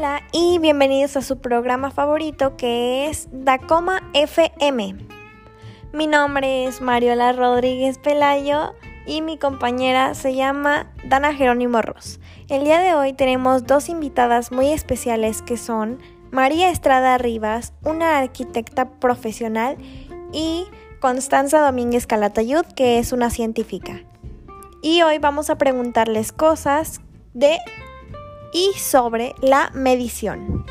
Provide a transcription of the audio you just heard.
Hola y bienvenidos a su programa favorito que es Dacoma FM. Mi nombre es Mariola Rodríguez Pelayo y mi compañera se llama Dana Jerónimo Ross. El día de hoy tenemos dos invitadas muy especiales que son María Estrada Rivas, una arquitecta profesional, y Constanza Domínguez Calatayud, que es una científica. Y hoy vamos a preguntarles cosas de y sobre la medición.